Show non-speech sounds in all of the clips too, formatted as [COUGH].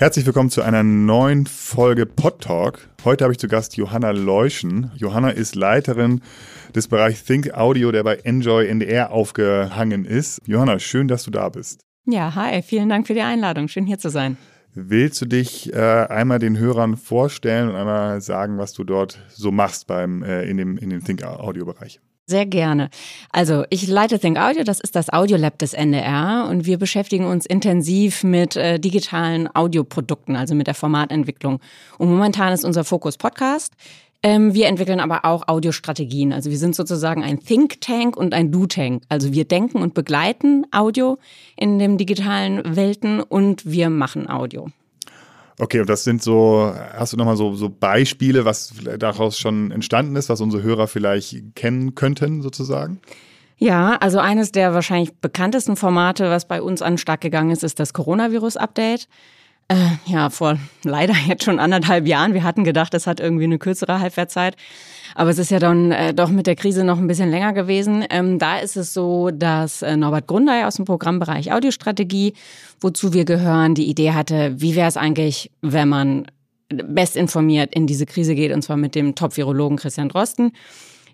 Herzlich willkommen zu einer neuen Folge Pod Talk. Heute habe ich zu Gast Johanna Leuschen. Johanna ist Leiterin des Bereichs Think Audio, der bei Enjoy NDR aufgehangen ist. Johanna, schön, dass du da bist. Ja, hi, vielen Dank für die Einladung. Schön hier zu sein. Willst du dich äh, einmal den Hörern vorstellen und einmal sagen, was du dort so machst beim, äh, in, dem, in dem Think Audio Bereich? Sehr gerne. Also ich leite Think Audio, das ist das Audiolab des NDR und wir beschäftigen uns intensiv mit äh, digitalen Audioprodukten, also mit der Formatentwicklung. Und momentan ist unser Fokus Podcast. Ähm, wir entwickeln aber auch Audiostrategien. Also wir sind sozusagen ein Think Tank und ein Do Tank. Also wir denken und begleiten Audio in den digitalen Welten und wir machen Audio. Okay, und das sind so, hast du nochmal so, so Beispiele, was daraus schon entstanden ist, was unsere Hörer vielleicht kennen könnten, sozusagen? Ja, also eines der wahrscheinlich bekanntesten Formate, was bei uns an Start gegangen ist, ist das Coronavirus-Update. Äh, ja, vor leider [LAUGHS] jetzt schon anderthalb Jahren. Wir hatten gedacht, es hat irgendwie eine kürzere Halbwertzeit. Aber es ist ja dann äh, doch mit der Krise noch ein bisschen länger gewesen. Ähm, da ist es so, dass äh, Norbert Grundei aus dem Programmbereich Audiostrategie, wozu wir gehören, die Idee hatte, wie wäre es eigentlich, wenn man bestinformiert in diese Krise geht, und zwar mit dem Top-Virologen Christian Drosten.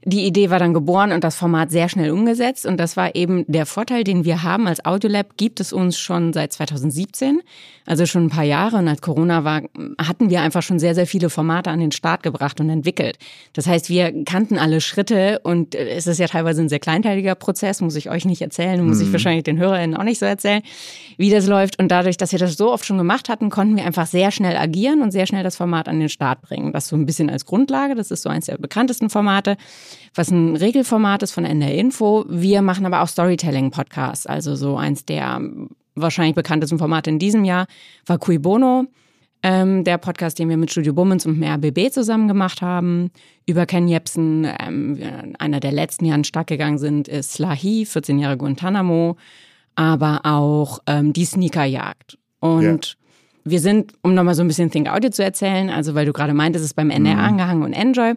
Die Idee war dann geboren und das Format sehr schnell umgesetzt. Und das war eben der Vorteil, den wir haben als Audiolab, gibt es uns schon seit 2017, also schon ein paar Jahre. Und als Corona war, hatten wir einfach schon sehr, sehr viele Formate an den Start gebracht und entwickelt. Das heißt, wir kannten alle Schritte und es ist ja teilweise ein sehr kleinteiliger Prozess, muss ich euch nicht erzählen, muss ich mhm. wahrscheinlich den HörerInnen auch nicht so erzählen, wie das läuft. Und dadurch, dass wir das so oft schon gemacht hatten, konnten wir einfach sehr schnell agieren und sehr schnell das Format an den Start bringen. Das so ein bisschen als Grundlage. Das ist so eins der bekanntesten Formate was ein Regelformat ist von NR Info. Wir machen aber auch Storytelling-Podcasts. Also so eins der wahrscheinlich bekanntesten Formate in diesem Jahr war Cui Bono. Ähm, der Podcast, den wir mit Studio Bummens und dem RBB zusammen gemacht haben, über Ken Jebsen. Ähm, einer der letzten Jahren stark gegangen sind, ist Slahi, 14 Jahre Guantanamo, aber auch ähm, die Sneakerjagd. Und ja. wir sind, um nochmal so ein bisschen Think Audio zu erzählen, also weil du gerade meintest, es ist beim NR mhm. angehangen und Enjoy.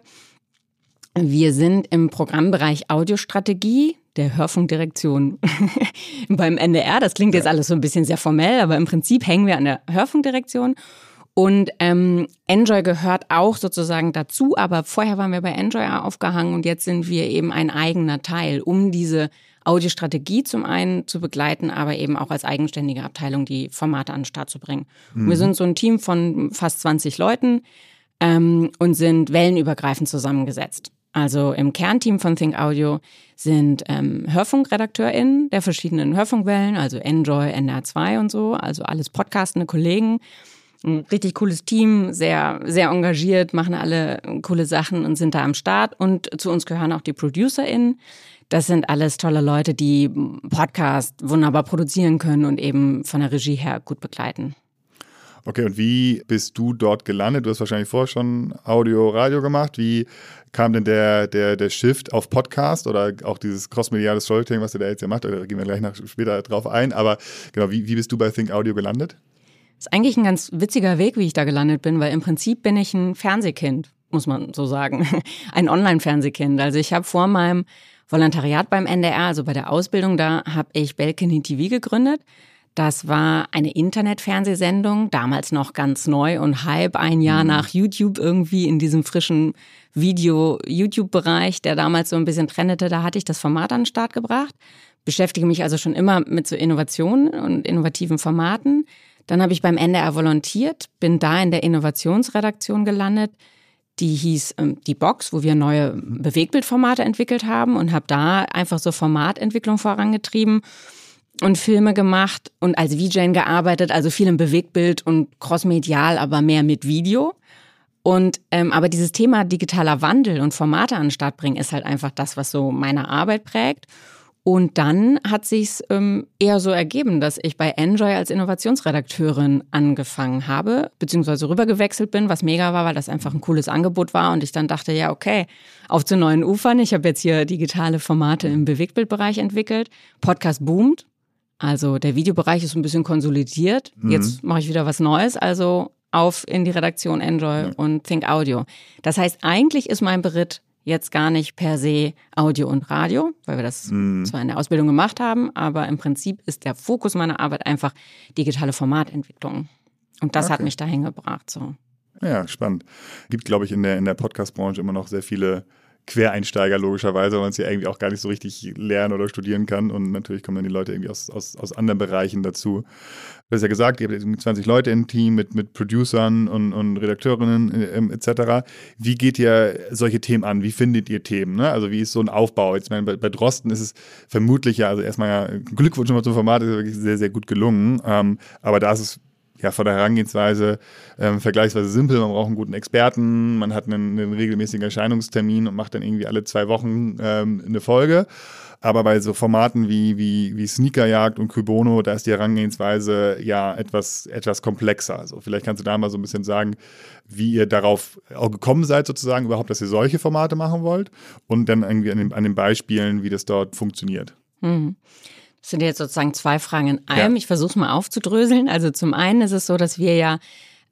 Wir sind im Programmbereich Audiostrategie der Hörfunkdirektion [LAUGHS] beim NDR. Das klingt jetzt alles so ein bisschen sehr formell, aber im Prinzip hängen wir an der Hörfunkdirektion. Und ähm, Enjoy gehört auch sozusagen dazu, aber vorher waren wir bei Enjoy aufgehangen und jetzt sind wir eben ein eigener Teil, um diese Audiostrategie zum einen zu begleiten, aber eben auch als eigenständige Abteilung die Formate an den Start zu bringen. Mhm. Wir sind so ein Team von fast 20 Leuten ähm, und sind wellenübergreifend zusammengesetzt. Also im Kernteam von Think Audio sind ähm, HörfunkredakteurInnen der verschiedenen Hörfunkwellen, also Enjoy, NR2 und so, also alles podcastende Kollegen. Ein richtig cooles Team, sehr, sehr engagiert, machen alle coole Sachen und sind da am Start. Und zu uns gehören auch die ProducerInnen. Das sind alles tolle Leute, die Podcast wunderbar produzieren können und eben von der Regie her gut begleiten. Okay, und wie bist du dort gelandet? Du hast wahrscheinlich vorher schon Audio, Radio gemacht. Wie kam denn der, der, der Shift auf Podcast oder auch dieses crossmediale Storytelling, was du da jetzt ja macht? Da gehen wir gleich nach, später drauf ein. Aber genau, wie, wie bist du bei Think Audio gelandet? Das ist eigentlich ein ganz witziger Weg, wie ich da gelandet bin, weil im Prinzip bin ich ein Fernsehkind, muss man so sagen. [LAUGHS] Ein Online-Fernsehkind. Also ich habe vor meinem Volontariat beim NDR, also bei der Ausbildung da, habe ich Balcony TV gegründet. Das war eine Internetfernsehsendung, damals noch ganz neu und halb ein Jahr mhm. nach YouTube irgendwie in diesem frischen Video-YouTube-Bereich, der damals so ein bisschen trendete. Da hatte ich das Format an den Start gebracht. Beschäftige mich also schon immer mit so Innovationen und innovativen Formaten. Dann habe ich beim NDR volontiert, bin da in der Innovationsredaktion gelandet. Die hieß ähm, die Box, wo wir neue Bewegbildformate entwickelt haben und habe da einfach so Formatentwicklung vorangetrieben und Filme gemacht und als VJ gearbeitet, also viel im Bewegtbild und crossmedial, aber mehr mit Video. Und ähm, aber dieses Thema digitaler Wandel und Formate an den Start bringen ist halt einfach das, was so meine Arbeit prägt. Und dann hat sich's ähm, eher so ergeben, dass ich bei Enjoy als Innovationsredakteurin angefangen habe, beziehungsweise rübergewechselt bin, was mega war, weil das einfach ein cooles Angebot war. Und ich dann dachte, ja, okay, auf zu neuen Ufern. Ich habe jetzt hier digitale Formate im Bewegtbildbereich entwickelt. Podcast boomt. Also der Videobereich ist ein bisschen konsolidiert. Mhm. Jetzt mache ich wieder was Neues. Also auf in die Redaktion Enjoy ja. und Think Audio. Das heißt, eigentlich ist mein Beritt jetzt gar nicht per se Audio und Radio, weil wir das mhm. zwar in der Ausbildung gemacht haben, aber im Prinzip ist der Fokus meiner Arbeit einfach digitale Formatentwicklung. Und das okay. hat mich dahin gebracht. So. Ja, spannend. Gibt, glaube ich, in der, in der Podcast-Branche immer noch sehr viele Quereinsteiger logischerweise, weil man es ja irgendwie auch gar nicht so richtig lernen oder studieren kann. Und natürlich kommen dann die Leute irgendwie aus, aus, aus anderen Bereichen dazu. Du hast ja gesagt, ihr habt 20 Leute im Team mit, mit Producern und, und Redakteurinnen äh, etc. Wie geht ihr solche Themen an? Wie findet ihr Themen? Ne? Also wie ist so ein Aufbau? Jetzt meine, bei, bei Drosten ist es vermutlich ja, also erstmal ja Glückwunsch schon mal zum Format, ist wirklich sehr, sehr gut gelungen. Ähm, aber da ist es ja, von der Herangehensweise ähm, vergleichsweise simpel. Man braucht einen guten Experten, man hat einen, einen regelmäßigen Erscheinungstermin und macht dann irgendwie alle zwei Wochen ähm, eine Folge. Aber bei so Formaten wie, wie, wie Sneakerjagd und Kubono, da ist die Herangehensweise ja etwas, etwas komplexer. Also vielleicht kannst du da mal so ein bisschen sagen, wie ihr darauf auch gekommen seid, sozusagen überhaupt, dass ihr solche Formate machen wollt und dann irgendwie an den, an den Beispielen, wie das dort funktioniert. Mhm. Das sind jetzt sozusagen zwei Fragen in einem. Ja. Ich versuche es mal aufzudröseln. Also zum einen ist es so, dass wir ja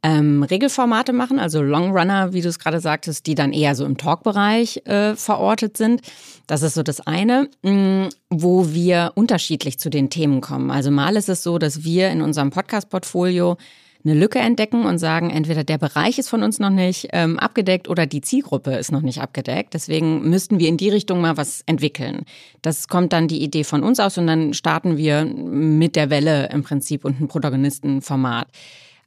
ähm, Regelformate machen, also Longrunner, wie du es gerade sagtest, die dann eher so im Talkbereich äh, verortet sind. Das ist so das eine, mh, mm, wo wir unterschiedlich zu den Themen kommen. Also mal ist es so, dass wir in unserem Podcast-Portfolio eine Lücke entdecken und sagen, entweder der Bereich ist von uns noch nicht ähm, abgedeckt oder die Zielgruppe ist noch nicht abgedeckt. Deswegen müssten wir in die Richtung mal was entwickeln. Das kommt dann die Idee von uns aus und dann starten wir mit der Welle im Prinzip und ein Protagonistenformat.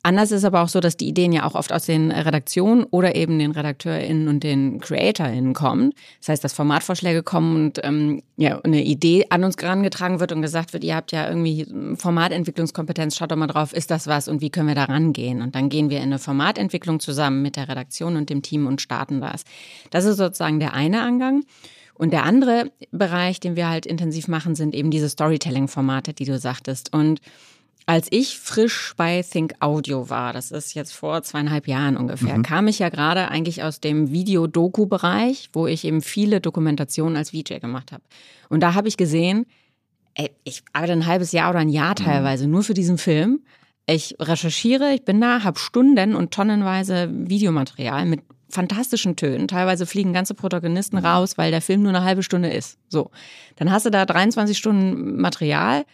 Anders ist aber auch so, dass die Ideen ja auch oft aus den Redaktionen oder eben den RedakteurInnen und den CreatorInnen kommen. Das heißt, dass Formatvorschläge kommen und ähm, ja, eine Idee an uns herangetragen wird und gesagt wird, ihr habt ja irgendwie Formatentwicklungskompetenz, schaut doch mal drauf, ist das was und wie können wir da rangehen? Und dann gehen wir in eine Formatentwicklung zusammen mit der Redaktion und dem Team und starten das. Das ist sozusagen der eine Angang. Und der andere Bereich, den wir halt intensiv machen, sind eben diese Storytelling-Formate, die du sagtest. Und als ich frisch bei Think Audio war, das ist jetzt vor zweieinhalb Jahren ungefähr, mhm. kam ich ja gerade eigentlich aus dem Video-Doku-Bereich, wo ich eben viele Dokumentationen als VJ gemacht habe. Und da habe ich gesehen, ey, ich arbeite ein halbes Jahr oder ein Jahr mhm. teilweise mhm. nur für diesen Film. Ich recherchiere, ich bin da, habe Stunden und tonnenweise Videomaterial mit fantastischen Tönen. Teilweise fliegen ganze Protagonisten mhm. raus, weil der Film nur eine halbe Stunde ist. So, dann hast du da 23 Stunden Material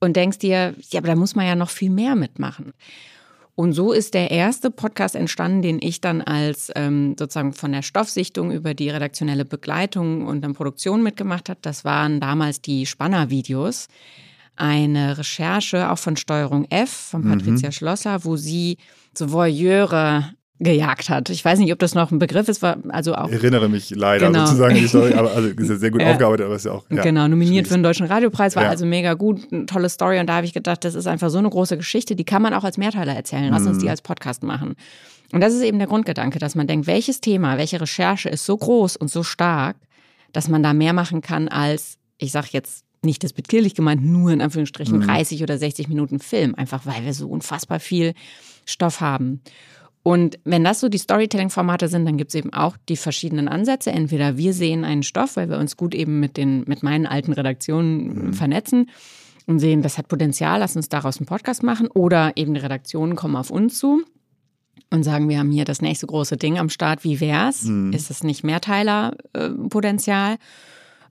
und denkst dir, ja, aber da muss man ja noch viel mehr mitmachen. Und so ist der erste Podcast entstanden, den ich dann als ähm, sozusagen von der Stoffsichtung über die redaktionelle Begleitung und dann Produktion mitgemacht hat. Das waren damals die Spanner-Videos. Eine Recherche auch von Steuerung F von Patricia mhm. Schlosser, wo sie so Voyeure gejagt hat. Ich weiß nicht, ob das noch ein Begriff ist, war also auch. Ich erinnere mich leider genau. sozusagen die Story, aber also [LAUGHS] ist ja sehr gut ja. aufgearbeitet, aber ist ja auch. Ja, genau, nominiert für den Deutschen Radiopreis, war ja. also mega gut, eine tolle Story und da habe ich gedacht, das ist einfach so eine große Geschichte, die kann man auch als Mehrteiler erzählen. Lass mhm. uns die als Podcast machen. Und das ist eben der Grundgedanke, dass man denkt, welches Thema, welche Recherche ist so groß und so stark, dass man da mehr machen kann als, ich sag jetzt nicht das bitkirlich gemeint, nur in Anführungsstrichen mhm. 30 oder 60 Minuten Film, einfach weil wir so unfassbar viel Stoff haben. Und wenn das so die Storytelling-Formate sind, dann gibt es eben auch die verschiedenen Ansätze. Entweder wir sehen einen Stoff, weil wir uns gut eben mit, den, mit meinen alten Redaktionen mhm. vernetzen und sehen, das hat Potenzial, lass uns daraus einen Podcast machen. Oder eben die Redaktionen kommen auf uns zu und sagen, wir haben hier das nächste große Ding am Start, wie wär's? Mhm. Ist es nicht Mehrteiler-Potenzial?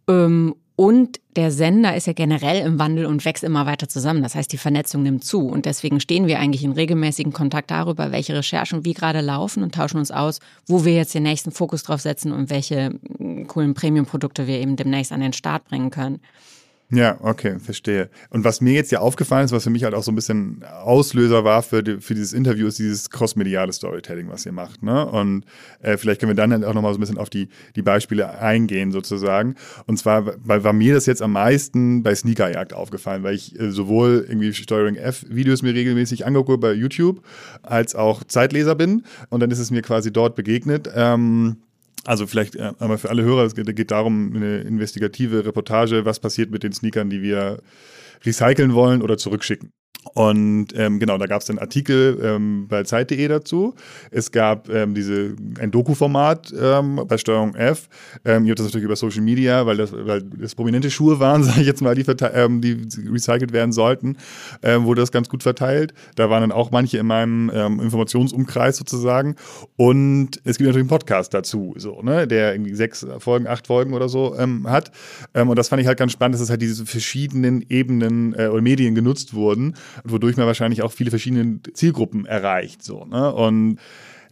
Ähm, und der Sender ist ja generell im Wandel und wächst immer weiter zusammen. Das heißt, die Vernetzung nimmt zu. Und deswegen stehen wir eigentlich in regelmäßigen Kontakt darüber, welche Recherchen wie gerade laufen und tauschen uns aus, wo wir jetzt den nächsten Fokus drauf setzen und welche coolen Premium-Produkte wir eben demnächst an den Start bringen können. Ja, okay, verstehe. Und was mir jetzt ja aufgefallen ist, was für mich halt auch so ein bisschen Auslöser war für, die, für dieses Interview, ist dieses crossmediale Storytelling, was ihr macht. Ne? Und äh, vielleicht können wir dann auch nochmal so ein bisschen auf die, die Beispiele eingehen, sozusagen. Und zwar, weil war mir das jetzt am meisten bei Sneakerjagd aufgefallen, weil ich äh, sowohl irgendwie Steuerung F-Videos mir regelmäßig angucke bei YouTube, als auch Zeitleser bin. Und dann ist es mir quasi dort begegnet. Ähm, also vielleicht äh, einmal für alle Hörer, es geht, geht darum, eine investigative Reportage, was passiert mit den Sneakern, die wir recyceln wollen oder zurückschicken. Und ähm, genau, da gab es einen Artikel ähm, bei Zeit.de dazu. Es gab ähm, diese, ein Doku-Format ähm, bei Steuerung F. Ähm, ihr habt das natürlich über Social Media, weil das, weil das prominente Schuhe waren, [LAUGHS] sage ich jetzt mal, die, ähm, die recycelt werden sollten, ähm, wurde das ganz gut verteilt. Da waren dann auch manche in meinem ähm, Informationsumkreis sozusagen. Und es gibt natürlich einen Podcast dazu, so, ne, der irgendwie sechs Folgen, acht Folgen oder so ähm, hat. Ähm, und das fand ich halt ganz spannend, dass es halt diese verschiedenen Ebenen äh, oder Medien genutzt wurden wodurch man wahrscheinlich auch viele verschiedene Zielgruppen erreicht. So, ne? Und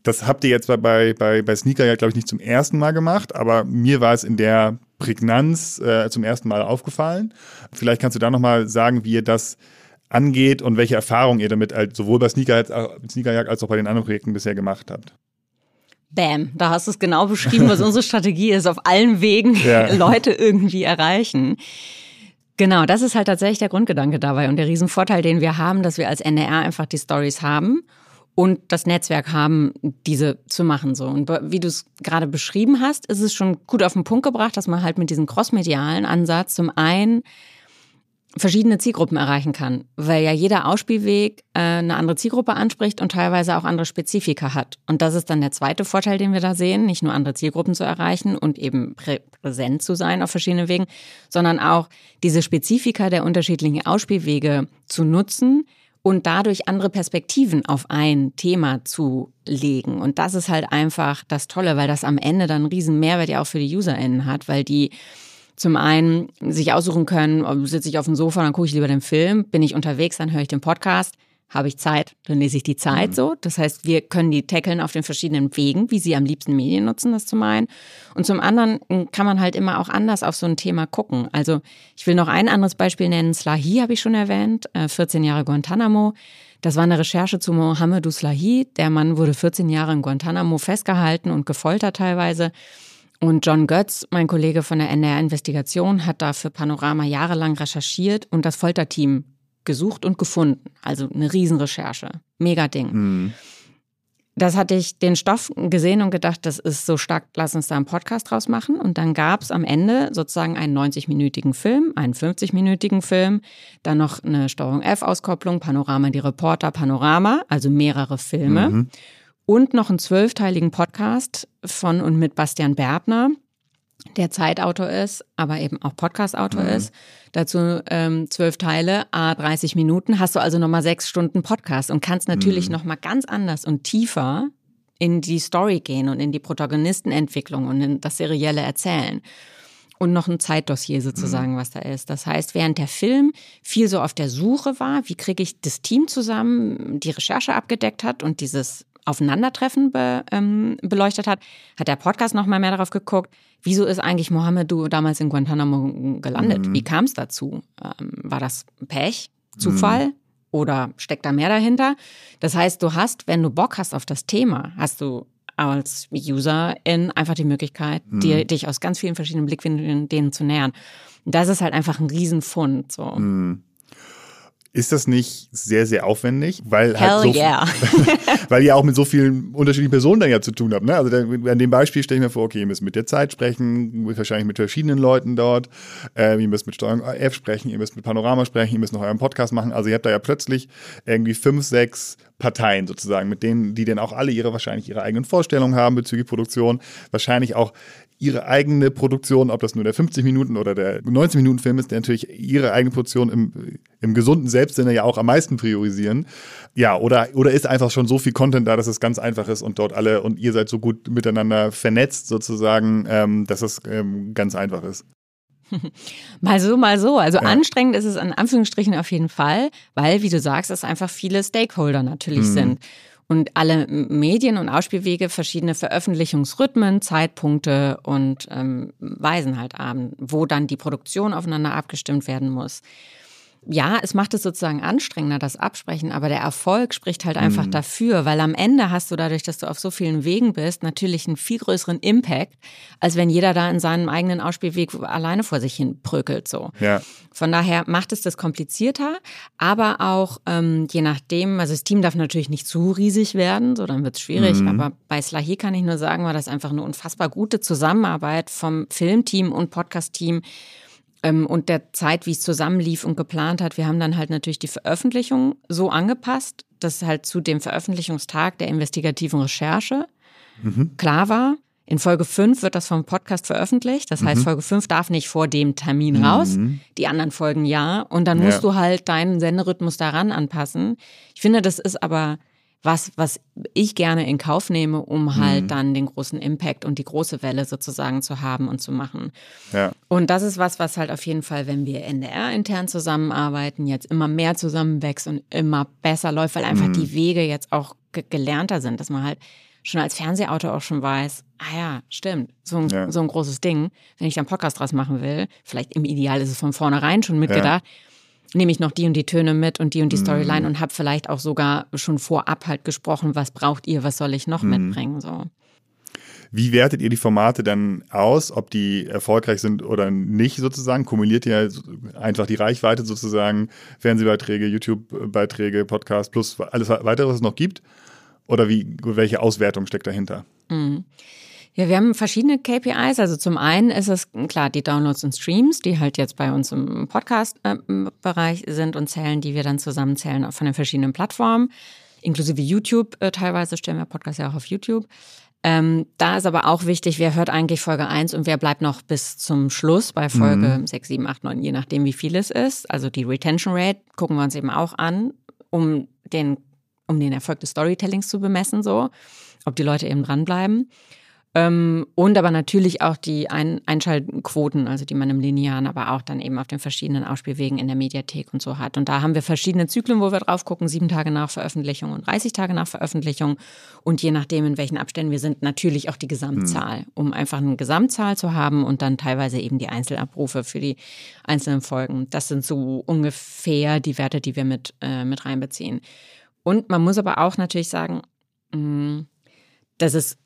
das habt ihr jetzt bei, bei, bei Sneaker ja, glaube ich, nicht zum ersten Mal gemacht, aber mir war es in der Prägnanz äh, zum ersten Mal aufgefallen. Vielleicht kannst du da nochmal sagen, wie ihr das angeht und welche Erfahrungen ihr damit halt sowohl bei Sneaker als, Sneakerjagd als auch bei den anderen Projekten bisher gemacht habt. Bam, da hast du es genau beschrieben, was [LAUGHS] unsere Strategie ist, auf allen Wegen ja. [LAUGHS] Leute irgendwie erreichen. Genau, das ist halt tatsächlich der Grundgedanke dabei und der Riesenvorteil, den wir haben, dass wir als NDR einfach die Stories haben und das Netzwerk haben, diese zu machen so. Und wie du es gerade beschrieben hast, ist es schon gut auf den Punkt gebracht, dass man halt mit diesem crossmedialen Ansatz zum einen verschiedene Zielgruppen erreichen kann, weil ja jeder Ausspielweg äh, eine andere Zielgruppe anspricht und teilweise auch andere Spezifika hat. Und das ist dann der zweite Vorteil, den wir da sehen, nicht nur andere Zielgruppen zu erreichen und eben prä präsent zu sein auf verschiedenen Wegen, sondern auch diese Spezifika der unterschiedlichen Ausspielwege zu nutzen und dadurch andere Perspektiven auf ein Thema zu legen. Und das ist halt einfach das Tolle, weil das am Ende dann einen riesen Mehrwert ja auch für die UserInnen hat, weil die zum einen sich aussuchen können, sitze ich auf dem Sofa, dann gucke ich lieber den Film, bin ich unterwegs, dann höre ich den Podcast, habe ich Zeit, dann lese ich die Zeit mhm. so. Das heißt, wir können die tackeln auf den verschiedenen Wegen, wie sie am liebsten Medien nutzen, das zum einen. Und zum anderen kann man halt immer auch anders auf so ein Thema gucken. Also ich will noch ein anderes Beispiel nennen. Slahi habe ich schon erwähnt, 14 äh, Jahre Guantanamo. Das war eine Recherche zu Mohamedou Slahi. Der Mann wurde 14 Jahre in Guantanamo festgehalten und gefoltert teilweise. Und John Götz, mein Kollege von der NDR Investigation, hat da für Panorama jahrelang recherchiert und das Folterteam gesucht und gefunden. Also eine Riesenrecherche. Mega Ding. Mhm. Das hatte ich den Stoff gesehen und gedacht, das ist so stark, lass uns da einen Podcast draus machen. Und dann gab es am Ende sozusagen einen 90-minütigen Film, einen 50-minütigen Film, dann noch eine Steuerung F-Auskopplung, Panorama, die Reporter, Panorama, also mehrere Filme. Mhm und noch einen zwölfteiligen Podcast von und mit Bastian Berbner, der Zeitautor ist, aber eben auch Podcastautor mhm. ist. Dazu ähm, zwölf Teile, a 30 Minuten, hast du also nochmal sechs Stunden Podcast und kannst natürlich mhm. nochmal ganz anders und tiefer in die Story gehen und in die Protagonistenentwicklung und in das serielle Erzählen. Und noch ein Zeitdossier sozusagen, mhm. was da ist. Das heißt, während der Film viel so auf der Suche war, wie kriege ich das Team zusammen, die Recherche abgedeckt hat und dieses Aufeinandertreffen be, ähm, beleuchtet hat, hat der Podcast noch mal mehr darauf geguckt, wieso ist eigentlich Mohammed du damals in Guantanamo gelandet? Mhm. Wie kam es dazu? Ähm, war das Pech, Zufall? Mhm. Oder steckt da mehr dahinter? Das heißt, du hast, wenn du Bock hast auf das Thema, hast du als User in einfach die Möglichkeit, mhm. dir, dich aus ganz vielen verschiedenen Blickwinkeln denen zu nähern. das ist halt einfach ein Riesenfund. So. Mhm. Ist das nicht sehr, sehr aufwendig? Weil halt Hell halt so yeah. [LAUGHS] weil ihr auch mit so vielen unterschiedlichen Personen dann ja zu tun habt. Ne? Also an dem Beispiel stelle ich mir vor, okay, ihr müsst mit der Zeit sprechen, wahrscheinlich mit verschiedenen Leuten dort. Äh, ihr müsst mit Steuerung F sprechen, ihr müsst mit Panorama sprechen, ihr müsst noch euren Podcast machen. Also ihr habt da ja plötzlich irgendwie fünf, sechs Parteien sozusagen, mit denen, die dann auch alle ihre wahrscheinlich ihre eigenen Vorstellungen haben bezüglich Produktion, wahrscheinlich auch ihre eigene Produktion, ob das nur der 50 Minuten oder der 90 Minuten Film ist, der natürlich ihre eigene Produktion im, im gesunden Selbstsinne ja auch am meisten priorisieren. Ja, oder, oder ist einfach schon so viel Content da, dass es ganz einfach ist und dort alle und ihr seid so gut miteinander vernetzt sozusagen, ähm, dass es ähm, ganz einfach ist. [LAUGHS] Mal so, mal so. Also ja. anstrengend ist es in Anführungsstrichen auf jeden Fall, weil, wie du sagst, es einfach viele Stakeholder natürlich mhm. sind und alle Medien und Ausspielwege verschiedene Veröffentlichungsrhythmen, Zeitpunkte und ähm, Weisen halt haben, wo dann die Produktion aufeinander abgestimmt werden muss ja, es macht es sozusagen anstrengender, das Absprechen, aber der Erfolg spricht halt einfach mhm. dafür, weil am Ende hast du dadurch, dass du auf so vielen Wegen bist, natürlich einen viel größeren Impact, als wenn jeder da in seinem eigenen Ausspielweg alleine vor sich hin prökelt. So. Ja. Von daher macht es das komplizierter, aber auch ähm, je nachdem, also das Team darf natürlich nicht zu riesig werden, so dann wird es schwierig. Mhm. Aber bei Slahi kann ich nur sagen, war das einfach eine unfassbar gute Zusammenarbeit vom Filmteam und Podcast-Team und der Zeit, wie es zusammenlief und geplant hat. Wir haben dann halt natürlich die Veröffentlichung so angepasst, dass halt zu dem Veröffentlichungstag der investigativen Recherche mhm. klar war. In Folge 5 wird das vom Podcast veröffentlicht. Das heißt, mhm. Folge 5 darf nicht vor dem Termin raus. Mhm. Die anderen Folgen ja. Und dann musst ja. du halt deinen Senderhythmus daran anpassen. Ich finde, das ist aber was, was ich gerne in Kauf nehme, um halt mhm. dann den großen Impact und die große Welle sozusagen zu haben und zu machen. Ja. Und das ist was, was halt auf jeden Fall, wenn wir NDR intern zusammenarbeiten, jetzt immer mehr zusammenwächst und immer besser läuft, weil einfach mhm. die Wege jetzt auch ge gelernter sind, dass man halt schon als Fernsehautor auch schon weiß, ah ja, stimmt, so ein, ja. so ein großes Ding, wenn ich da einen Podcast draus machen will, vielleicht im Ideal ist es von vornherein schon mitgedacht, ja nehme ich noch die und die Töne mit und die und die Storyline mm. und habe vielleicht auch sogar schon vorab halt gesprochen, was braucht ihr, was soll ich noch mm. mitbringen, so. Wie wertet ihr die Formate dann aus, ob die erfolgreich sind oder nicht sozusagen? Kumuliert ihr einfach die Reichweite sozusagen, Fernsehbeiträge, YouTube-Beiträge, Podcast plus alles weitere, was es noch gibt? Oder wie, welche Auswertung steckt dahinter? Mhm. Ja, wir haben verschiedene KPIs. Also zum einen ist es klar die Downloads und Streams, die halt jetzt bei uns im Podcast-Bereich sind und zählen, die wir dann zusammenzählen von den verschiedenen Plattformen, inklusive YouTube. Äh, teilweise stellen wir Podcasts ja auch auf YouTube. Ähm, da ist aber auch wichtig, wer hört eigentlich Folge 1 und wer bleibt noch bis zum Schluss bei Folge mhm. 6, 7, 8, 9, je nachdem, wie viel es ist. Also die Retention Rate gucken wir uns eben auch an, um den, um den Erfolg des Storytellings zu bemessen, so, ob die Leute eben dranbleiben. Ähm, und aber natürlich auch die Ein Einschaltquoten, also die man im Linearen, aber auch dann eben auf den verschiedenen Ausspielwegen in der Mediathek und so hat. Und da haben wir verschiedene Zyklen, wo wir drauf gucken, sieben Tage nach Veröffentlichung und 30 Tage nach Veröffentlichung. Und je nachdem, in welchen Abständen wir sind, natürlich auch die Gesamtzahl, mhm. um einfach eine Gesamtzahl zu haben und dann teilweise eben die Einzelabrufe für die einzelnen Folgen. Das sind so ungefähr die Werte, die wir mit, äh, mit reinbeziehen. Und man muss aber auch natürlich sagen, mh, mm, dass es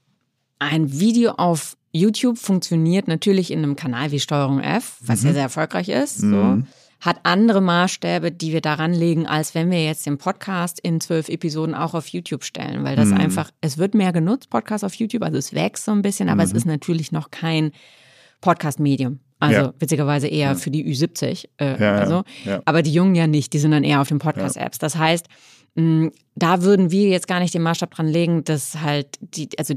ein Video auf YouTube funktioniert natürlich in einem Kanal wie Steuerung F, was mhm. ja sehr erfolgreich ist. Mhm. Hat andere Maßstäbe, die wir daran legen, als wenn wir jetzt den Podcast in zwölf Episoden auch auf YouTube stellen, weil das mhm. einfach, es wird mehr genutzt, Podcast auf YouTube, also es wächst so ein bisschen, aber es mhm. ist natürlich noch kein Podcast-Medium. Also ja. witzigerweise eher ja. für die Ü70. Äh, ja, also. Aber die Jungen ja nicht, die sind dann eher auf den Podcast-Apps. Das heißt, da würden wir jetzt gar nicht den Maßstab dran legen, dass halt die, also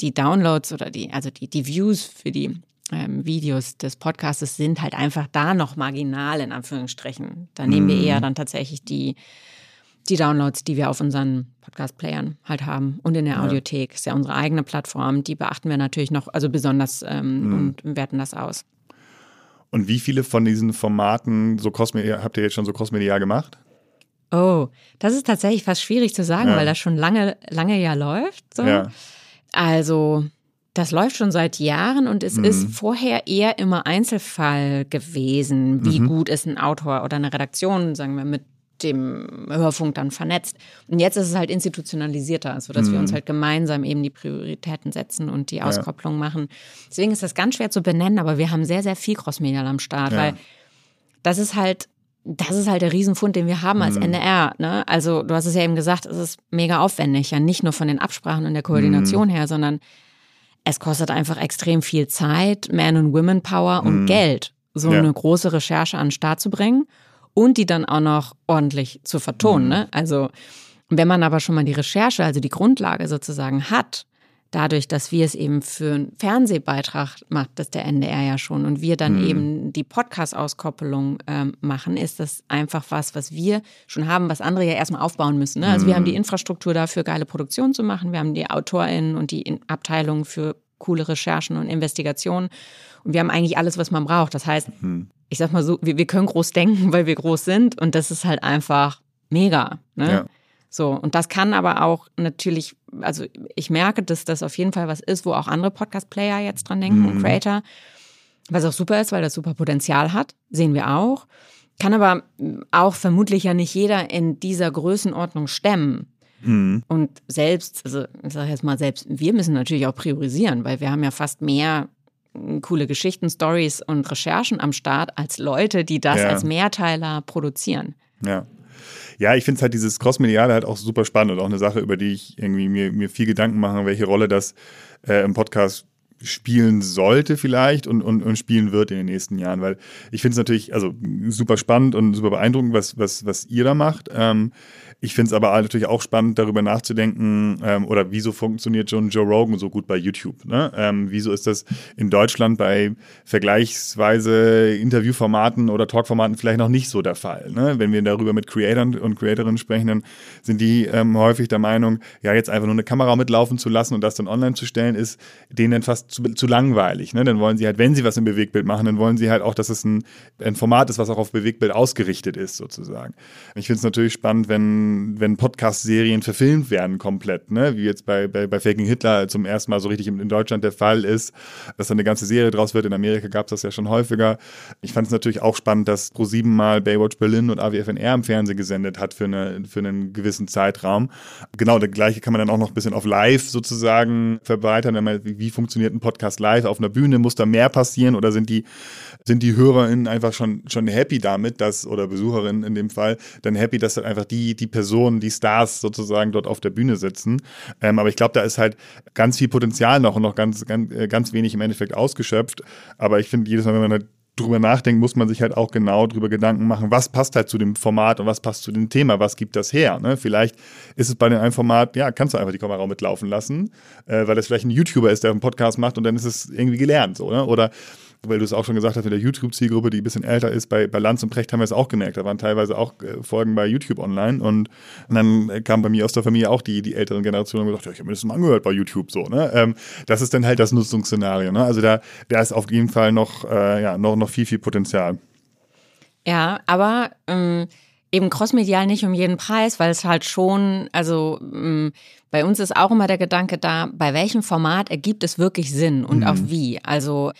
die Downloads oder die, also die, die Views für die ähm, Videos des Podcasts sind halt einfach da noch marginal in Anführungsstrichen. Da nehmen wir eher mhm. dann tatsächlich die, die Downloads, die wir auf unseren Podcast-Playern halt haben und in der ja. Audiothek. Ist ja unsere eigene Plattform. Die beachten wir natürlich noch, also besonders ähm, mhm. und werten das aus. Und wie viele von diesen Formaten so habt ihr jetzt schon so crossmedial gemacht? Oh, das ist tatsächlich fast schwierig zu sagen, ja. weil das schon lange, lange ja läuft. So. Ja. Also, das läuft schon seit Jahren und es mhm. ist vorher eher immer Einzelfall gewesen, wie mhm. gut ist ein Autor oder eine Redaktion, sagen wir, mit dem Hörfunk dann vernetzt. Und jetzt ist es halt institutionalisierter, sodass mhm. wir uns halt gemeinsam eben die Prioritäten setzen und die Auskopplung ja. machen. Deswegen ist das ganz schwer zu benennen, aber wir haben sehr, sehr viel Crossmedial am Start, ja. weil das ist halt das ist halt der Riesenfund, den wir haben als mhm. NDR. Ne? Also du hast es ja eben gesagt, es ist mega aufwendig, ja nicht nur von den Absprachen und der Koordination mhm. her, sondern es kostet einfach extrem viel Zeit, Man- und Women-Power und mhm. Geld, so ja. eine große Recherche an den Start zu bringen und die dann auch noch ordentlich zu vertonen. Mhm. Ne? Also wenn man aber schon mal die Recherche, also die Grundlage sozusagen hat, dadurch, dass wir es eben für einen Fernsehbeitrag macht, das der NDR ja schon und wir dann mhm. eben die Podcast-Auskoppelung ähm, machen, ist das einfach was, was wir schon haben, was andere ja erstmal aufbauen müssen. Ne? Also mhm. wir haben die mhm. Infrastruktur dafür, geile Produktionen zu machen, wir haben die AutorInnen und die Abteilung für coole Recherchen und Investigationen und wir haben eigentlich alles, was man braucht. Das heißt, mhm. ich sag mal so, wir, wir können groß denken, [LAUGHS] weil wir groß sind und das ist halt einfach mega. Ne? Ja. So, und das kann aber auch natürlich, also ich merke, dass das auf jeden Fall was ist, wo auch andere Podcast-Player jetzt dran denken mhm. und Creator, was auch super ist, weil das super Potenzial hat, sehen wir auch. Kann aber auch vermutlich ja nicht jeder in dieser Größenordnung stemmen. Mhm. Und selbst, also ich sage jetzt mal, selbst wir müssen natürlich auch priorisieren, weil wir haben ja fast mehr coole Geschichten, Stories und Recherchen am Start als Leute, die das ja. als Mehrteiler produzieren. Ja. Ja, ich finde es halt dieses Crossmediale halt auch super spannend und auch eine Sache, über die ich irgendwie mir, mir viel Gedanken mache, welche Rolle das äh, im Podcast spielen sollte vielleicht und, und, und spielen wird in den nächsten Jahren, weil ich finde es natürlich also super spannend und super beeindruckend, was, was, was ihr da macht. Ähm, Ich finde es aber natürlich auch spannend, darüber nachzudenken, ähm, oder wieso funktioniert schon Joe Rogan so gut bei YouTube? Ne? Ähm, wieso ist das in Deutschland bei vergleichsweise Interviewformaten oder Talkformaten vielleicht noch nicht so der Fall? Ne? Wenn wir darüber mit Creatoren und Creatorinnen sprechen, dann sind die ähm, häufig der Meinung, ja, jetzt einfach nur eine Kamera mitlaufen zu lassen und das dann online zu stellen, ist denen dann fast zu, zu langweilig. Ne? Dann wollen sie halt, wenn sie was im Bewegtbild machen, dann wollen sie halt auch, dass es ein, ein Format ist, was auch auf Bewegtbild ausgerichtet ist, sozusagen. Ich finde es natürlich spannend, wenn, wenn Podcast-Serien verfilmt werden komplett, ne? wie jetzt bei, bei, bei Faking Hitler zum ersten Mal so richtig in, Deutschland der Fall ist, dass da eine ganze Serie draus wird. In Amerika gab es das ja schon häufiger. Ich fand es natürlich auch spannend, dass Pro7 mal Baywatch Berlin und AWFNR im Fernsehen gesendet hat für, eine, für einen gewissen Zeitraum. Genau, das gleiche kann man dann auch noch ein bisschen auf live sozusagen verbreitern. Wenn man, wie funktioniert ein Podcast live auf einer Bühne? Muss da mehr passieren oder sind die, sind die HörerInnen einfach schon, schon happy damit, dass, oder Besucherinnen in dem Fall, dann happy, dass dann einfach die, die Personen, die Stars sozusagen dort auf der Bühne sitzen. Ähm, aber ich glaube, da ist halt ganz viel Potenzial noch und noch ganz, ganz, äh, ganz wenig im Endeffekt ausgeschöpft. Aber ich finde, jedes Mal, wenn man halt drüber nachdenkt, muss man sich halt auch genau drüber Gedanken machen, was passt halt zu dem Format und was passt zu dem Thema, was gibt das her. Ne? Vielleicht ist es bei dem einen Format, ja, kannst du einfach die Kamera mitlaufen lassen, äh, weil es vielleicht ein YouTuber ist, der einen Podcast macht und dann ist es irgendwie gelernt. So, ne? Oder weil du es auch schon gesagt hast, mit der YouTube-Zielgruppe, die ein bisschen älter ist, bei, bei Lanz und Precht haben wir es auch gemerkt. Da waren teilweise auch äh, Folgen bei YouTube online und, und dann kam bei mir aus der Familie auch die, die älteren Generationen und gesagt, ja, ich habe mir das mal angehört bei YouTube so. Ne? Ähm, das ist dann halt das Nutzungsszenario. Ne? Also da, da ist auf jeden Fall noch, äh, ja, noch, noch viel, viel Potenzial. Ja, aber ähm, eben crossmedial nicht um jeden Preis, weil es halt schon, also ähm, bei uns ist auch immer der Gedanke da, bei welchem Format ergibt es wirklich Sinn und mhm. auch wie. Also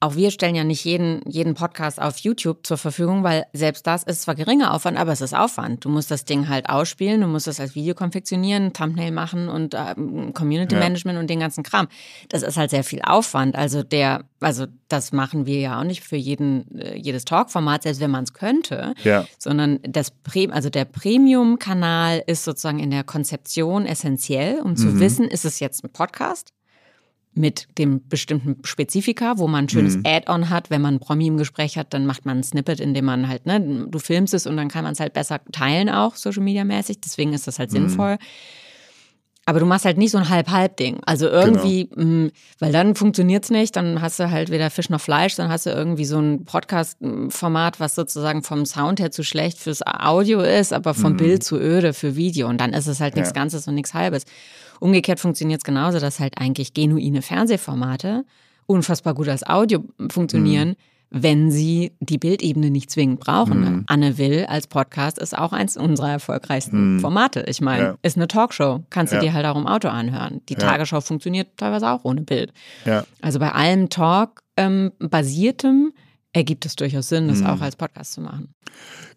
auch wir stellen ja nicht jeden, jeden Podcast auf YouTube zur Verfügung, weil selbst das ist zwar geringer Aufwand, aber es ist Aufwand. Du musst das Ding halt ausspielen, du musst es als Video konfektionieren, Thumbnail machen und äh, Community ja. Management und den ganzen Kram. Das ist halt sehr viel Aufwand. Also der, also das machen wir ja auch nicht für jeden, äh, jedes Talk-Format, selbst wenn man es könnte, ja. sondern das Pre also der Premium-Kanal ist sozusagen in der Konzeption essentiell, um zu mhm. wissen, ist es jetzt ein Podcast? Mit dem bestimmten Spezifika, wo man ein schönes mhm. Add-on hat. Wenn man ein Promi im Gespräch hat, dann macht man ein Snippet, in dem man halt, ne, du filmst es und dann kann man es halt besser teilen auch, Social Media mäßig. Deswegen ist das halt mhm. sinnvoll. Aber du machst halt nicht so ein Halb-Halb-Ding. Also irgendwie, genau. mh, weil dann funktioniert's nicht, dann hast du halt weder Fisch noch Fleisch, dann hast du irgendwie so ein Podcast-Format, was sozusagen vom Sound her zu schlecht fürs Audio ist, aber vom mhm. Bild zu öde für Video. Und dann ist es halt nichts ja. Ganzes und nichts Halbes. Umgekehrt funktioniert es genauso, dass halt eigentlich genuine Fernsehformate unfassbar gut als Audio funktionieren, mhm. wenn sie die Bildebene nicht zwingend brauchen. Mhm. Anne Will als Podcast ist auch eins unserer erfolgreichsten mhm. Formate. Ich meine, ja. ist eine Talkshow, kannst du ja. dir halt auch im Auto anhören. Die ja. Tagesschau funktioniert teilweise auch ohne Bild. Also bei allem Talk ähm, basiertem ergibt es durchaus Sinn, das mhm. auch als Podcast zu machen.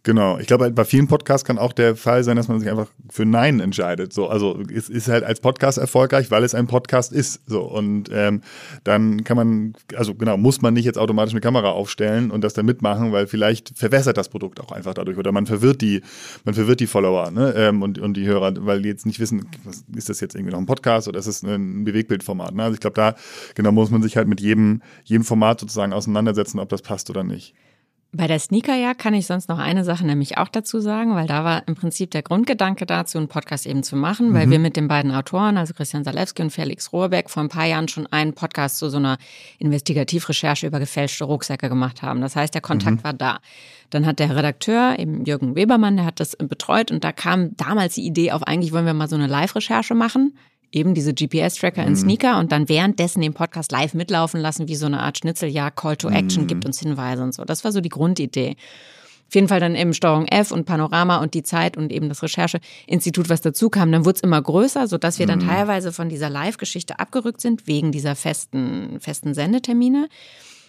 Genau. Ich glaube, bei vielen Podcasts kann auch der Fall sein, dass man sich einfach für Nein entscheidet. So, also es ist halt als Podcast erfolgreich, weil es ein Podcast ist. So und ähm, dann kann man, also genau, muss man nicht jetzt automatisch eine Kamera aufstellen und das dann mitmachen, weil vielleicht verwässert das Produkt auch einfach dadurch oder man verwirrt die, man verwirrt die Follower ne? ähm, und und die Hörer, weil die jetzt nicht wissen, ist das jetzt irgendwie noch ein Podcast oder ist es ein Bewegbildformat. Ne? Also ich glaube, da genau muss man sich halt mit jedem jedem Format sozusagen auseinandersetzen, ob das passt oder nicht. Bei der Sneakerjagd kann ich sonst noch eine Sache nämlich auch dazu sagen, weil da war im Prinzip der Grundgedanke dazu, einen Podcast eben zu machen, weil mhm. wir mit den beiden Autoren, also Christian Salewski und Felix Rohrbeck, vor ein paar Jahren schon einen Podcast zu so einer Investigativrecherche über gefälschte Rucksäcke gemacht haben. Das heißt, der Kontakt mhm. war da. Dann hat der Redakteur, eben Jürgen Webermann, der hat das betreut und da kam damals die Idee auf, eigentlich wollen wir mal so eine Live-Recherche machen eben diese GPS-Tracker in mhm. Sneaker und dann währenddessen den Podcast live mitlaufen lassen, wie so eine Art Schnitzeljagd, Call to Action, mhm. gibt uns Hinweise und so. Das war so die Grundidee. Auf jeden Fall dann eben Steuerung F und Panorama und die Zeit und eben das Rechercheinstitut, was dazu kam. Dann wurde es immer größer, sodass wir dann mhm. teilweise von dieser Live-Geschichte abgerückt sind, wegen dieser festen, festen Sendetermine.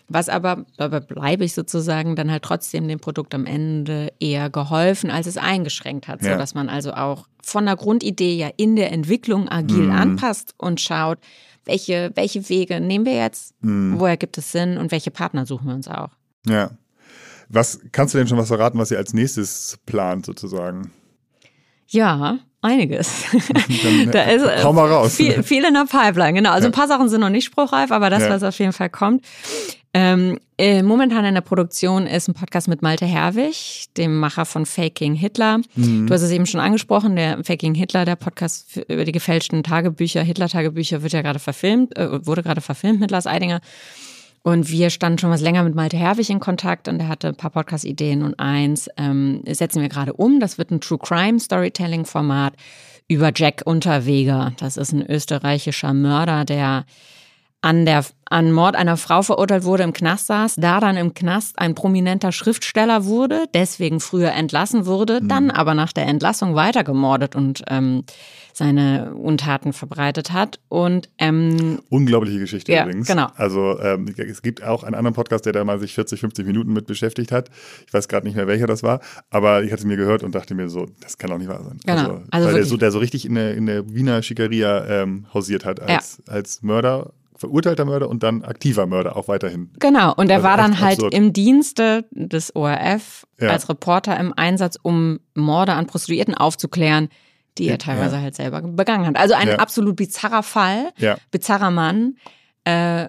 Was aber, dabei bleibe ich sozusagen, dann halt trotzdem dem Produkt am Ende eher geholfen, als es eingeschränkt hat. Ja. So dass man also auch von der Grundidee ja in der Entwicklung agil mhm. anpasst und schaut, welche, welche Wege nehmen wir jetzt, mhm. woher gibt es Sinn und welche Partner suchen wir uns auch. Ja. Was kannst du denn schon was verraten, was ihr als nächstes plant, sozusagen? Ja, einiges. [LAUGHS] Dann, da ist hau mal raus. Viel, viel in der Pipeline, genau. Also ja. ein paar Sachen sind noch nicht spruchreif, aber das, ja. was auf jeden Fall kommt. Ähm, Äh, momentan in der Produktion ist ein Podcast mit Malte Herwig, dem Macher von Faking Hitler. Mhm. Du hast es eben schon angesprochen, der Faking Hitler, der Podcast über die gefälschten Tagebücher, Hitler-Tagebücher wird ja gerade verfilmt, äh, wurde gerade verfilmt mit Lars Eidinger. Und wir standen schon was länger mit Malte Herwig in Kontakt und er hatte ein paar Podcast-Ideen und eins ähm, setzen wir gerade um. Das wird ein True Crime Storytelling-Format über Jack Unterweger. Das ist ein österreichischer Mörder, der an der an Mord einer Frau verurteilt wurde, im Knast saß, da dann im Knast ein prominenter Schriftsteller wurde, deswegen früher entlassen wurde, mhm. dann aber nach der Entlassung weiter gemordet und ähm, seine Untaten verbreitet hat. Und ähm, unglaubliche Geschichte ja, übrigens. Genau. Also ähm, es gibt auch einen anderen Podcast, der da mal sich 40, 50 Minuten mit beschäftigt hat. Ich weiß gerade nicht mehr, welcher das war, aber ich hatte es mir gehört und dachte mir so, das kann doch nicht wahr sein. Genau. Also, also weil der so, der so richtig in der, in der Wiener Schickeria ähm, hausiert hat als, ja. als Mörder verurteilter Mörder und dann aktiver Mörder auch weiterhin. Genau, und er also war dann halt absurd. im Dienste des ORF ja. als Reporter im Einsatz, um Morde an Prostituierten aufzuklären, die ja, er teilweise ja. halt selber begangen hat. Also ein absolut bizarrer Fall, bizarrer Mann. Äh,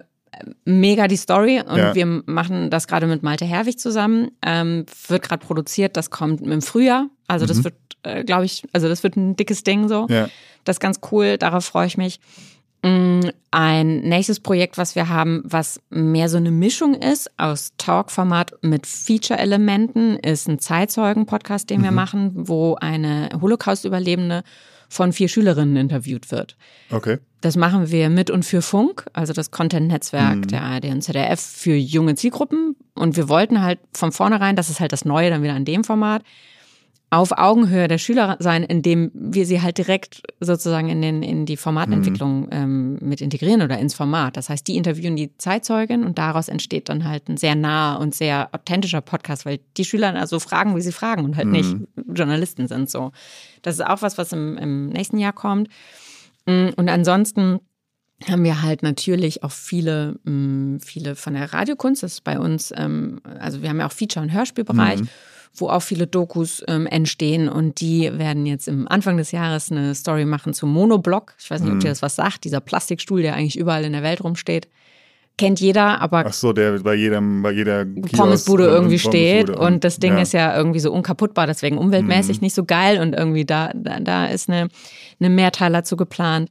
mega die Story und wir machen das gerade mit Malte Herwig zusammen. Ähm, wird gerade produziert, das kommt im Frühjahr. Also das mhm. wird, äh, glaube ich, also das wird ein dickes Ding so. Das ist ganz cool, darauf freue ich mich. Mm, ein nächstes Projekt, was wir haben, was mehr so eine Mischung ist aus Talk-Format mit Feature-Elementen, ist ein Zeitzeugen-Podcast, den mhm. wir machen, wo eine Holocaust-Überlebende von vier Schülerinnen interviewt wird. Okay. Das machen wir mit und für Funk, also das Content-Netzwerk mhm. der ARD und ZDF für junge Zielgruppen. Und wir wollten halt von vornherein, das ist halt das Neue dann wieder an dem Format, auf Augenhöhe der Schüler sein, indem wir sie halt direkt sozusagen in, den, in die Formatentwicklung mhm. ähm, mit integrieren oder ins Format. Das heißt, die interviewen die Zeitzeugin und daraus entsteht dann halt ein sehr naher und sehr authentischer Podcast, weil die Schüler also fragen, wie sie fragen und halt mhm. nicht Journalisten sind so. Das ist auch was, was im, im nächsten Jahr kommt. Mm, und ansonsten haben wir halt natürlich auch viele, mm, viele von der Radiokunst. Das ist bei uns, ähm, also wir haben ja auch Feature- und Hörspielbereich. Mhm wo auch viele Dokus ähm, entstehen und die werden jetzt im Anfang des Jahres eine Story machen zum Monoblock. Ich weiß nicht, ob mhm. dir das was sagt, dieser Plastikstuhl, der eigentlich überall in der Welt rumsteht. Kennt jeder, aber. Ach so, der bei jedem, bei jeder Pommesbude irgendwie steht. Und, und, das Ding ja. ist ja irgendwie so unkaputtbar, deswegen umweltmäßig mhm. nicht so geil und irgendwie da, da, da ist eine, eine Mehrteiler zu geplant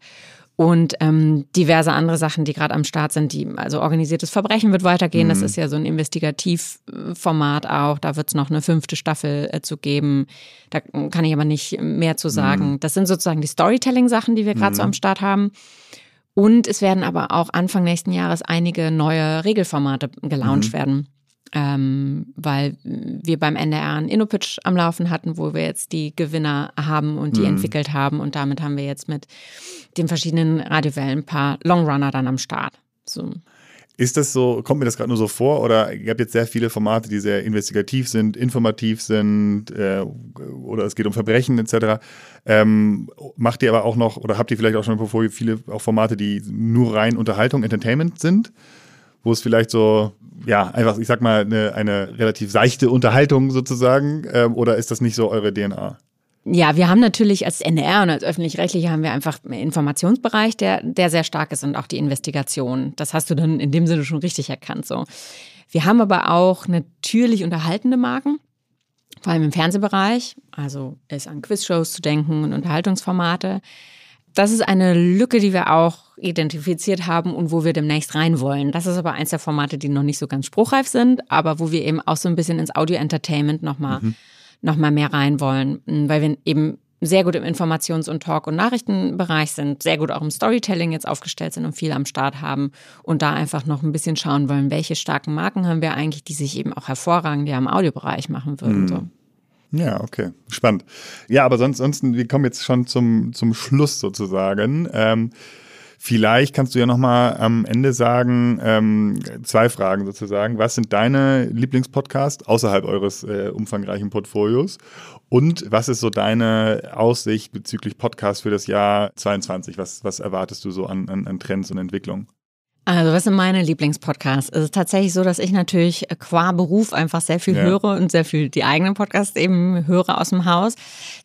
und ähm, diverse andere Sachen, die gerade am Start sind. Die, also organisiertes Verbrechen wird weitergehen. Mhm. Das ist ja so ein Investigativformat auch. Da wird es noch eine fünfte Staffel äh, zu geben. Da kann ich aber nicht mehr zu sagen. Mhm. Das sind sozusagen die Storytelling-Sachen, die wir gerade mhm. so am Start haben. Und es werden aber auch Anfang nächsten Jahres einige neue Regelformate gelauncht mhm. werden ähm, weil wir beim NDR einen InnoPitch am Laufen hatten, wo wir jetzt die Gewinner haben und die mhm. entwickelt haben. Und damit haben wir jetzt mit den verschiedenen Radiowellen ein paar Longrunner dann am Start. So. Ist das so, kommt mir das gerade nur so vor oder ihr habt jetzt sehr viele Formate, die sehr investigativ sind, informativ sind äh, oder es geht um Verbrechen etc. Ähm, macht ihr aber auch noch oder habt ihr vielleicht auch schon im Portfolio viele auch Formate, die nur rein Unterhaltung, Entertainment sind? Wo es vielleicht so ja, einfach, ich sag mal, eine, eine relativ seichte Unterhaltung sozusagen? Ähm, oder ist das nicht so eure DNA? Ja, wir haben natürlich als NDR und als öffentlich-rechtliche haben wir einfach einen Informationsbereich, der, der sehr stark ist und auch die Investigation. Das hast du dann in dem Sinne schon richtig erkannt, so. Wir haben aber auch natürlich unterhaltende Marken, vor allem im Fernsehbereich. Also ist an Quizshows zu denken und Unterhaltungsformate. Das ist eine Lücke, die wir auch identifiziert haben und wo wir demnächst rein wollen. Das ist aber eins der Formate, die noch nicht so ganz spruchreif sind, aber wo wir eben auch so ein bisschen ins Audio-Entertainment nochmal mhm. noch mal mehr rein wollen, weil wir eben sehr gut im Informations- und Talk- und Nachrichtenbereich sind, sehr gut auch im Storytelling jetzt aufgestellt sind und viel am Start haben und da einfach noch ein bisschen schauen wollen, welche starken Marken haben wir eigentlich, die sich eben auch hervorragend ja im Audiobereich machen würden. Mhm. So. Ja, okay. Spannend. Ja, aber sonst, sonst wir kommen jetzt schon zum, zum Schluss sozusagen. Ähm, vielleicht kannst du ja nochmal am Ende sagen, ähm, zwei Fragen sozusagen. Was sind deine Lieblingspodcasts außerhalb eures äh, umfangreichen Portfolios? Und was ist so deine Aussicht bezüglich Podcast für das Jahr 22? Was, was erwartest du so an, an, an Trends und Entwicklungen? Also, was sind meine Lieblingspodcasts? Es ist tatsächlich so, dass ich natürlich qua Beruf einfach sehr viel ja. höre und sehr viel die eigenen Podcasts eben höre aus dem Haus.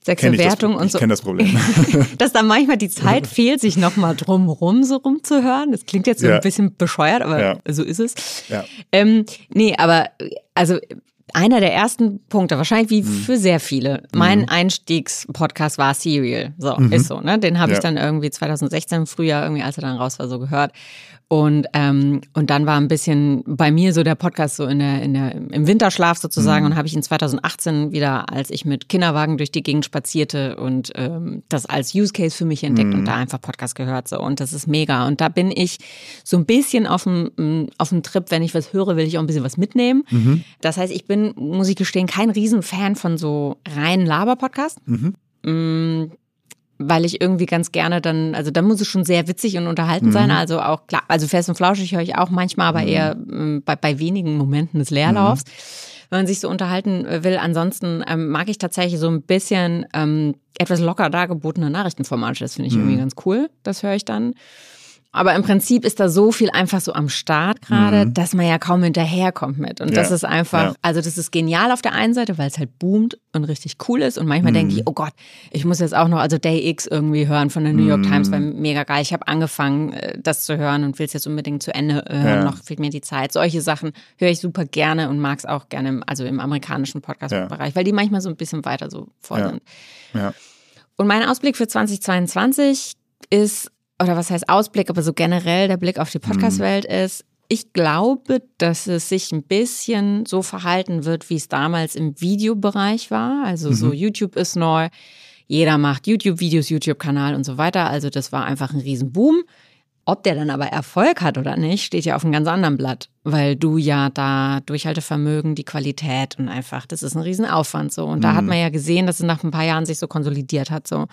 Sechsbewertung und so. Ich kenne das Problem. [LAUGHS] dass da manchmal die Zeit [LAUGHS] fehlt, sich nochmal drumrum so rumzuhören. Das klingt jetzt so ja. ein bisschen bescheuert, aber ja. so ist es. Ja. Ähm, nee, aber also einer der ersten Punkte, wahrscheinlich wie mhm. für sehr viele. Mein mhm. Einstiegspodcast war Serial. So, mhm. ist so, ne? Den habe ja. ich dann irgendwie 2016 im Frühjahr, irgendwie, als er dann raus war, so gehört. Und, ähm, und dann war ein bisschen bei mir so der Podcast so in der, in der, im Winterschlaf sozusagen. Mhm. Und habe ich ihn 2018 wieder, als ich mit Kinderwagen durch die Gegend spazierte und ähm, das als Use Case für mich entdeckt mhm. und da einfach Podcast gehört. So. Und das ist mega. Und da bin ich so ein bisschen auf dem, auf dem Trip, wenn ich was höre, will ich auch ein bisschen was mitnehmen. Mhm. Das heißt, ich bin, muss ich gestehen, kein Riesenfan von so reinen Laber-Podcasts. Mhm. Weil ich irgendwie ganz gerne dann, also da muss es schon sehr witzig und unterhalten mhm. sein. Also auch klar, also fest und flauschig höre ich auch manchmal, aber mhm. eher äh, bei, bei wenigen Momenten des Leerlaufs. Mhm. Wenn man sich so unterhalten äh, will, ansonsten ähm, mag ich tatsächlich so ein bisschen ähm, etwas locker dargebotene Nachrichtenformate. Das finde ich irgendwie mhm. ganz cool. Das höre ich dann. Aber im Prinzip ist da so viel einfach so am Start gerade, mhm. dass man ja kaum hinterherkommt mit. Und ja. das ist einfach, ja. also das ist genial auf der einen Seite, weil es halt boomt und richtig cool ist. Und manchmal mhm. denke ich, oh Gott, ich muss jetzt auch noch, also Day X irgendwie hören von der New York mhm. Times, weil mega geil. Ich habe angefangen, äh, das zu hören und will es jetzt unbedingt zu Ende hören. Ja. Noch fehlt mir die Zeit. Solche Sachen höre ich super gerne und mag es auch gerne, im, also im amerikanischen Podcast-Bereich, weil die manchmal so ein bisschen weiter so vor sind. Und mein Ausblick für 2022 ist oder was heißt Ausblick, aber so generell der Blick auf die Podcast-Welt mhm. ist, ich glaube, dass es sich ein bisschen so verhalten wird, wie es damals im Videobereich war. Also mhm. so YouTube ist neu, jeder macht YouTube-Videos, YouTube-Kanal und so weiter. Also das war einfach ein Riesenboom. Ob der dann aber Erfolg hat oder nicht, steht ja auf einem ganz anderen Blatt, weil du ja da Durchhaltevermögen, die Qualität und einfach, das ist ein Riesenaufwand so. Und da hat mhm. man ja gesehen, dass es nach ein paar Jahren sich so konsolidiert hat so.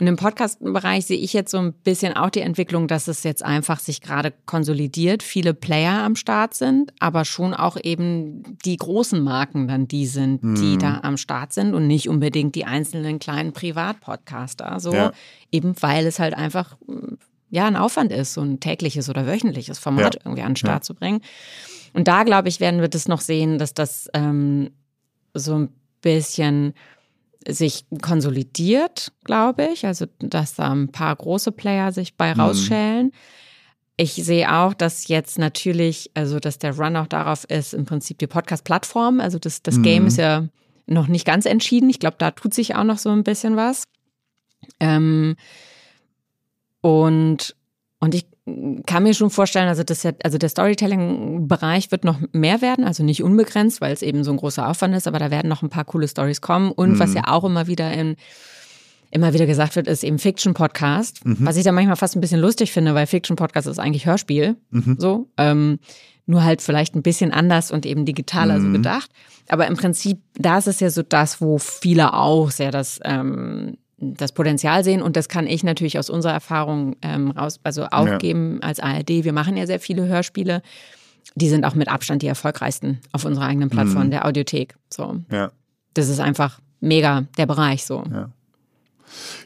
Und im Podcast-Bereich sehe ich jetzt so ein bisschen auch die Entwicklung, dass es jetzt einfach sich gerade konsolidiert, viele Player am Start sind, aber schon auch eben die großen Marken dann die sind, die mhm. da am Start sind und nicht unbedingt die einzelnen kleinen Privatpodcaster. So ja. eben, weil es halt einfach ja ein Aufwand ist, so ein tägliches oder wöchentliches Format ja. irgendwie an den Start ja. zu bringen. Und da glaube ich, werden wir das noch sehen, dass das ähm, so ein bisschen sich konsolidiert, glaube ich. Also, dass da ein paar große Player sich bei mhm. rausschälen. Mhm. Ich sehe auch, dass jetzt natürlich, also dass der Run auch darauf ist, im Prinzip die Podcast-Plattform. Also das, das mhm. Game ist ja noch nicht ganz entschieden. Ich glaube, da tut sich auch noch so ein bisschen was. Ähm, und, und ich kann mir schon vorstellen, also, das, also der Storytelling-Bereich wird noch mehr werden, also nicht unbegrenzt, weil es eben so ein großer Aufwand ist, aber da werden noch ein paar coole Stories kommen. Und mhm. was ja auch immer wieder in immer wieder gesagt wird, ist eben Fiction-Podcast, mhm. was ich da manchmal fast ein bisschen lustig finde, weil Fiction-Podcast ist eigentlich Hörspiel, mhm. so, ähm, nur halt vielleicht ein bisschen anders und eben digitaler so mhm. gedacht. Aber im Prinzip, da ist es ja so das, wo viele auch sehr das ähm, das Potenzial sehen und das kann ich natürlich aus unserer Erfahrung ähm, raus, also aufgeben ja. als ARD. Wir machen ja sehr viele Hörspiele. Die sind auch mit Abstand die erfolgreichsten auf unserer eigenen Plattform, mhm. der Audiothek. So. Ja. Das ist einfach mega der Bereich so. Ja,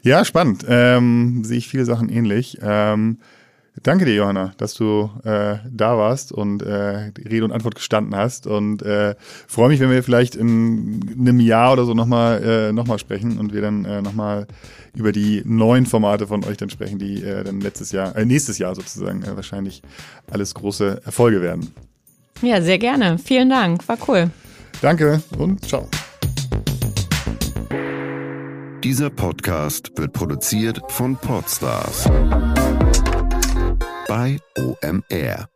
ja spannend. Ähm, sehe ich viele Sachen ähnlich. Ähm, Danke dir, Johanna, dass du äh, da warst und äh, Rede und Antwort gestanden hast. Und äh, freue mich, wenn wir vielleicht in einem Jahr oder so nochmal äh, noch sprechen und wir dann äh, nochmal über die neuen Formate von euch dann sprechen, die äh, dann letztes Jahr, äh, nächstes Jahr sozusagen äh, wahrscheinlich alles große Erfolge werden. Ja, sehr gerne. Vielen Dank. War cool. Danke und ciao. Dieser Podcast wird produziert von Podstars bei OMR.